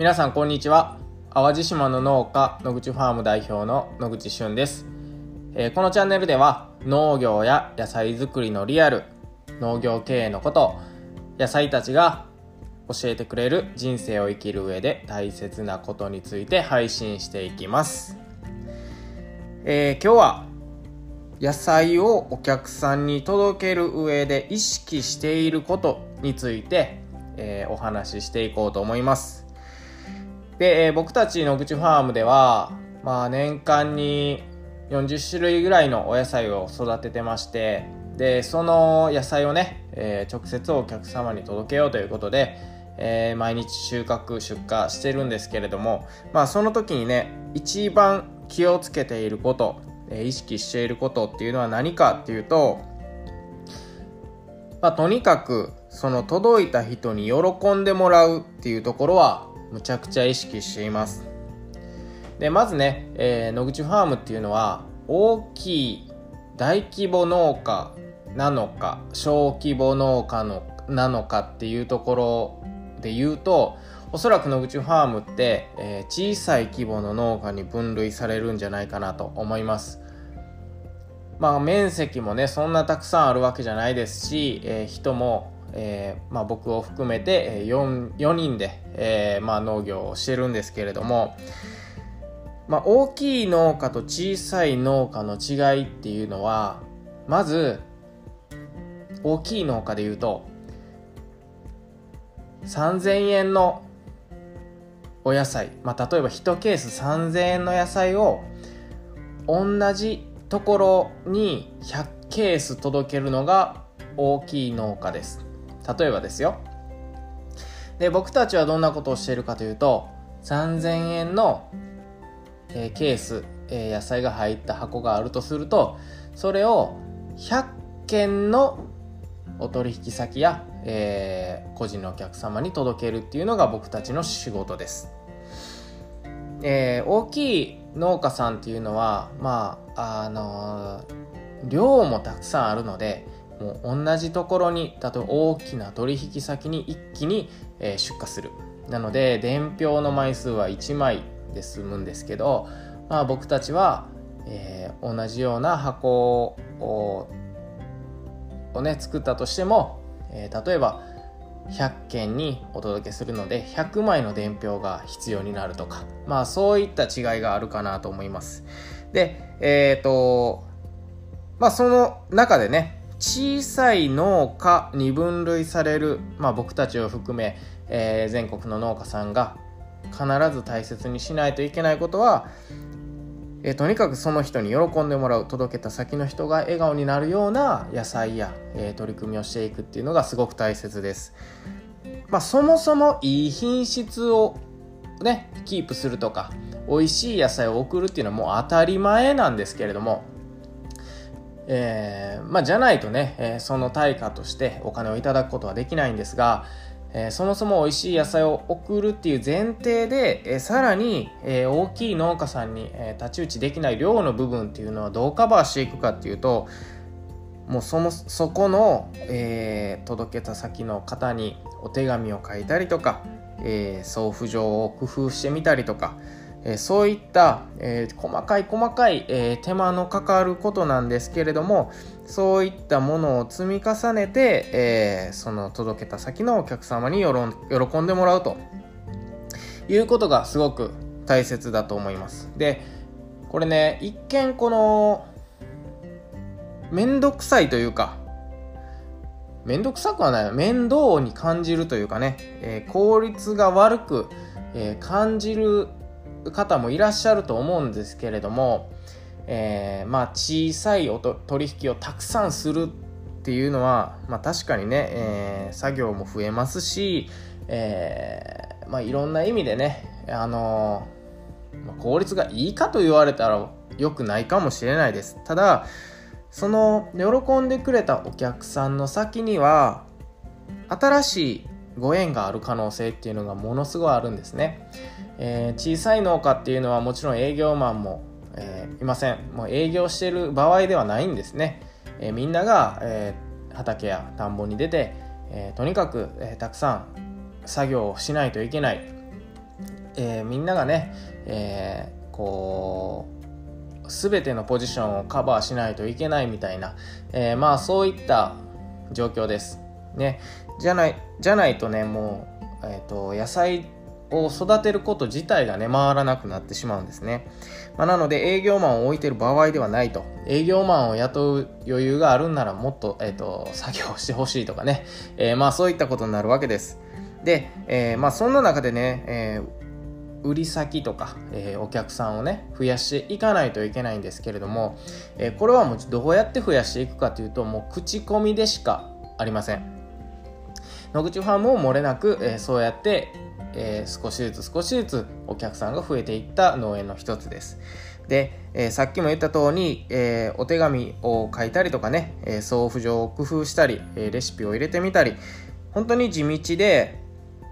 皆さんこんにちは。淡路島の農家野口ファーム代表の野口俊です、えー、このチャンネルでは農業や野菜作りのリアル農業経営のこと野菜たちが教えてくれる人生を生きる上で大切なことについて配信していきます、えー、今日は野菜をお客さんに届ける上で意識していることについて、えー、お話ししていこうと思います。で、えー、僕たちの口ファームでは、まあ年間に40種類ぐらいのお野菜を育ててまして、で、その野菜をね、えー、直接お客様に届けようということで、えー、毎日収穫、出荷してるんですけれども、まあその時にね、一番気をつけていること、えー、意識していることっていうのは何かっていうと、まあとにかくその届いた人に喜んでもらうっていうところはむちゃくちゃ意識しています。でまずね、えー、野口ファームっていうのは大きい大規模農家なのか小規模農家のなのかっていうところで言うとおそらく野口ファームって、えー、小さい規模の農家に分類されるんじゃないかなと思います。まあ面積もねそんなたくさんあるわけじゃないですし、えー、人もえー、まあ、僕を含めて 4, 4人で、えー、まあ、農業をしてるんですけれども、まあ、大きい農家と小さい農家の違いっていうのはまず大きい農家でいうと3000円のお野菜、まあ、例えば1ケース3000円の野菜を同じところに100ケース届けるのが大きい農家です。例えばですよで僕たちはどんなことをしているかというと3000円の、えー、ケース、えー、野菜が入った箱があるとするとそれを100件のお取引先や、えー、個人のお客様に届けるっていうのが僕たちの仕事です。えー、大きい農家さんっていうのはまああのー、量もたくさんあるのでもう同じところに例えば大きな取引先に一気に、え出荷する。なので伝票の枚数は1枚で済むんですけど、まあ、僕たちは、えー、同じような箱ををね作ったとしても、えー、例えば100件にお届けするので100枚の伝票が必要になるとかまあそういった違いがあるかなと思います。でえっ、ー、とまあその中でね小さい農家に分類される、まあ、僕たちを含め、えー、全国の農家さんが必ず大切にしないといけないことは、えー、とにかくその人に喜んでもらう届けた先の人が笑顔になるような野菜や、えー、取り組みをしていくっていうのがすごく大切です。まあ、そもそもいい品質をねキープするとか美味しい野菜を送るっていうのはもう当たり前なんですけれどもえー、まあ、じゃないとね、え、その対価としてお金をいただくことはできないんですが、え、そもそも美味しい野菜を送るっていう前提で、えさらに、え大きい農家さんに、え太刀打ちできない量の部分っていうのはどうカバーしていくかっていうともうそのそこの、え届けた先の方にお手紙を書いたりとか、え送付状を工夫してみたりとか、えそういった、えー、細かい細かい、えー、手間のかかることなんですけれどもそういったものを積み重ねて、えー、その届けた先のお客様に喜んでもらうということがすごく大切だと思います。でこれね一見この面倒くさいというか面倒くさくはない。面倒に感じるというかね、え効率が悪く、え感じる方もいらっしゃると思うんですけれども、えー、まあ小さい取引をたくさんするっていうのは、まあ、確かにね、えー、作業も増えますし、えー、まあ、いろんな意味でね、あのま効率がいいかと言われたら良くないかもしれないですただその喜んでくれたお客さんの先には新しいご縁がある可能性っていうのがものすごいあるんですね。えー、小さい農家っていうのはもちろん営業マンも、えー、いません。もう営業してる場合ではないんですね、えー、みんなが、え畑や田んぼに出て、えとにかく、えたくさん作業をしないといけない。え、みんながね、え、こう全てのポジションをカバーしないといけないみたいな、え、まあそういった状況です。ね、じゃないじゃないとねもう、えーと、野菜を育てること自体がね回らなくなってしまうんですね、まあ、なので営業マンを置いてる場合ではないと。営業マンを雇う余裕があるんならもっと,、えーと、作業してほしいとかね、えー、まあそういったことになるわけです。で、えー、まあそんな中でね、えー売り先とか、えー、お客さんをね増やしていかないといけないんですけれども、えー、これはもうどうやって増やしていくかというともう口コミでしかありません。野口ファームも漏れなく、えー、そうやって、えー、少しずつ少しずつお客さんが増えていった農園の一つですで、えー、さっきも言った通り、えお手紙を書いたりとかね、え送付状を工夫したり、えレシピを入れてみたり本当に地道で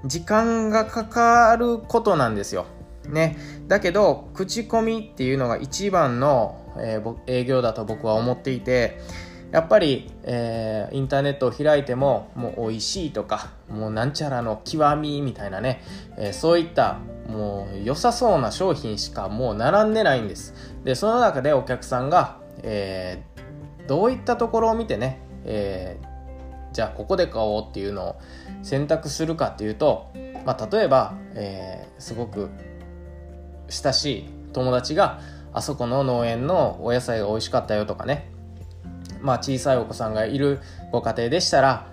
時間がかかることなんですよ。ね。だけど、口コミっていうのが一番の、え、営業だと僕は思っていて、やっぱり、えー、インターネットを開いても、もう美味しいとか、もうなんちゃらの極みみたいなね、えー、そういったもう良さそうな商品しかもう並んでないんです。で、その中でお客さんが、えー、どういったところを見てね、えー、じゃあここで買おうっていうのを選択するかっていうと、まあ、例えば、えー、すごく親しい友達があそこの農園のお野菜が美味しかったよとかねまあ小さいお子さんがいるご家庭でしたら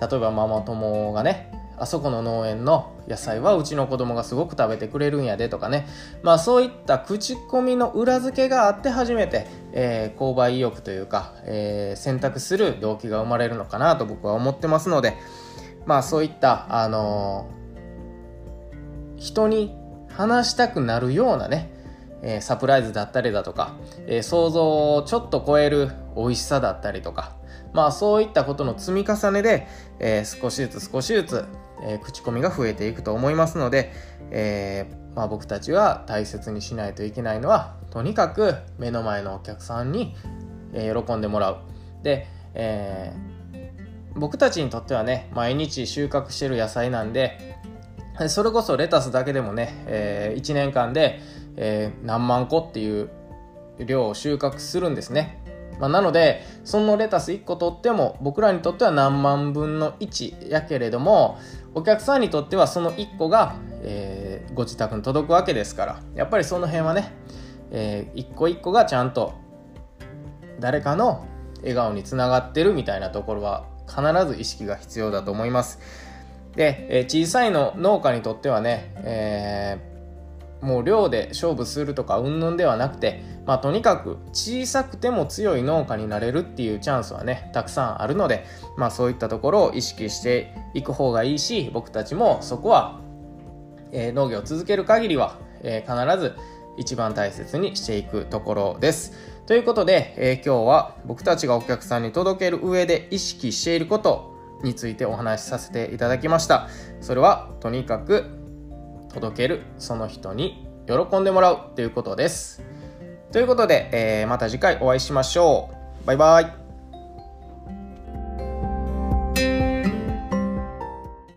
例えばママ友がねあそこの農園の野菜はうちの子供がすごく食べてくれるんやでとかね。まあそういった口コミの裏付けがあって初めて、えー、購買意欲というか、えー、選択する動機が生まれるのかなと僕は思ってますのでまあそういったあのー、人に話したくなるようなねえサプライズだったりだとか、え想像をちょっと超える美味しさだったりとか、まあそういったことの積み重ねで、え少しずつ少しずつ、え、口コミが増えていくと思いますので、えー、まあ、僕たちは大切にしないといけないのはとにかく目の前のお客さんに、え、喜んでもらう。で、え僕たちにとってはね毎日収穫してる野菜なんでそれこそレタスだけでもね、え1年間で、え何万個っていう量を収穫するんですね。まあ、なのでそのレタス1個取っても僕らにとっては何万分の1やけれどもお客さんにとってはその1個が、えー、ご自宅に届くわけですからやっぱりその辺はね、えー、一個一個がちゃんと誰かの笑顔につながってるみたいなところは必ず意識が必要だと思います。で、えー、小さいの農家にとってはね、え、もう量で勝負するとかうんぬんではなくて、まあ、とにかく小さくても強い農家になれるっていうチャンスはねたくさんあるので、まあ、そういったところを意識していく方がいいし僕たちもそこは、えー、農業を続ける限りは、えー、必ず一番大切にしていくところです。ということで、えー、今日は僕たちがお客さんに届ける上で意識していることについてお話しさせていただきました。それはとにかく届けるその人に喜んでもらうということです。ということで、えー、また次回お会いしましょう。バイバイ。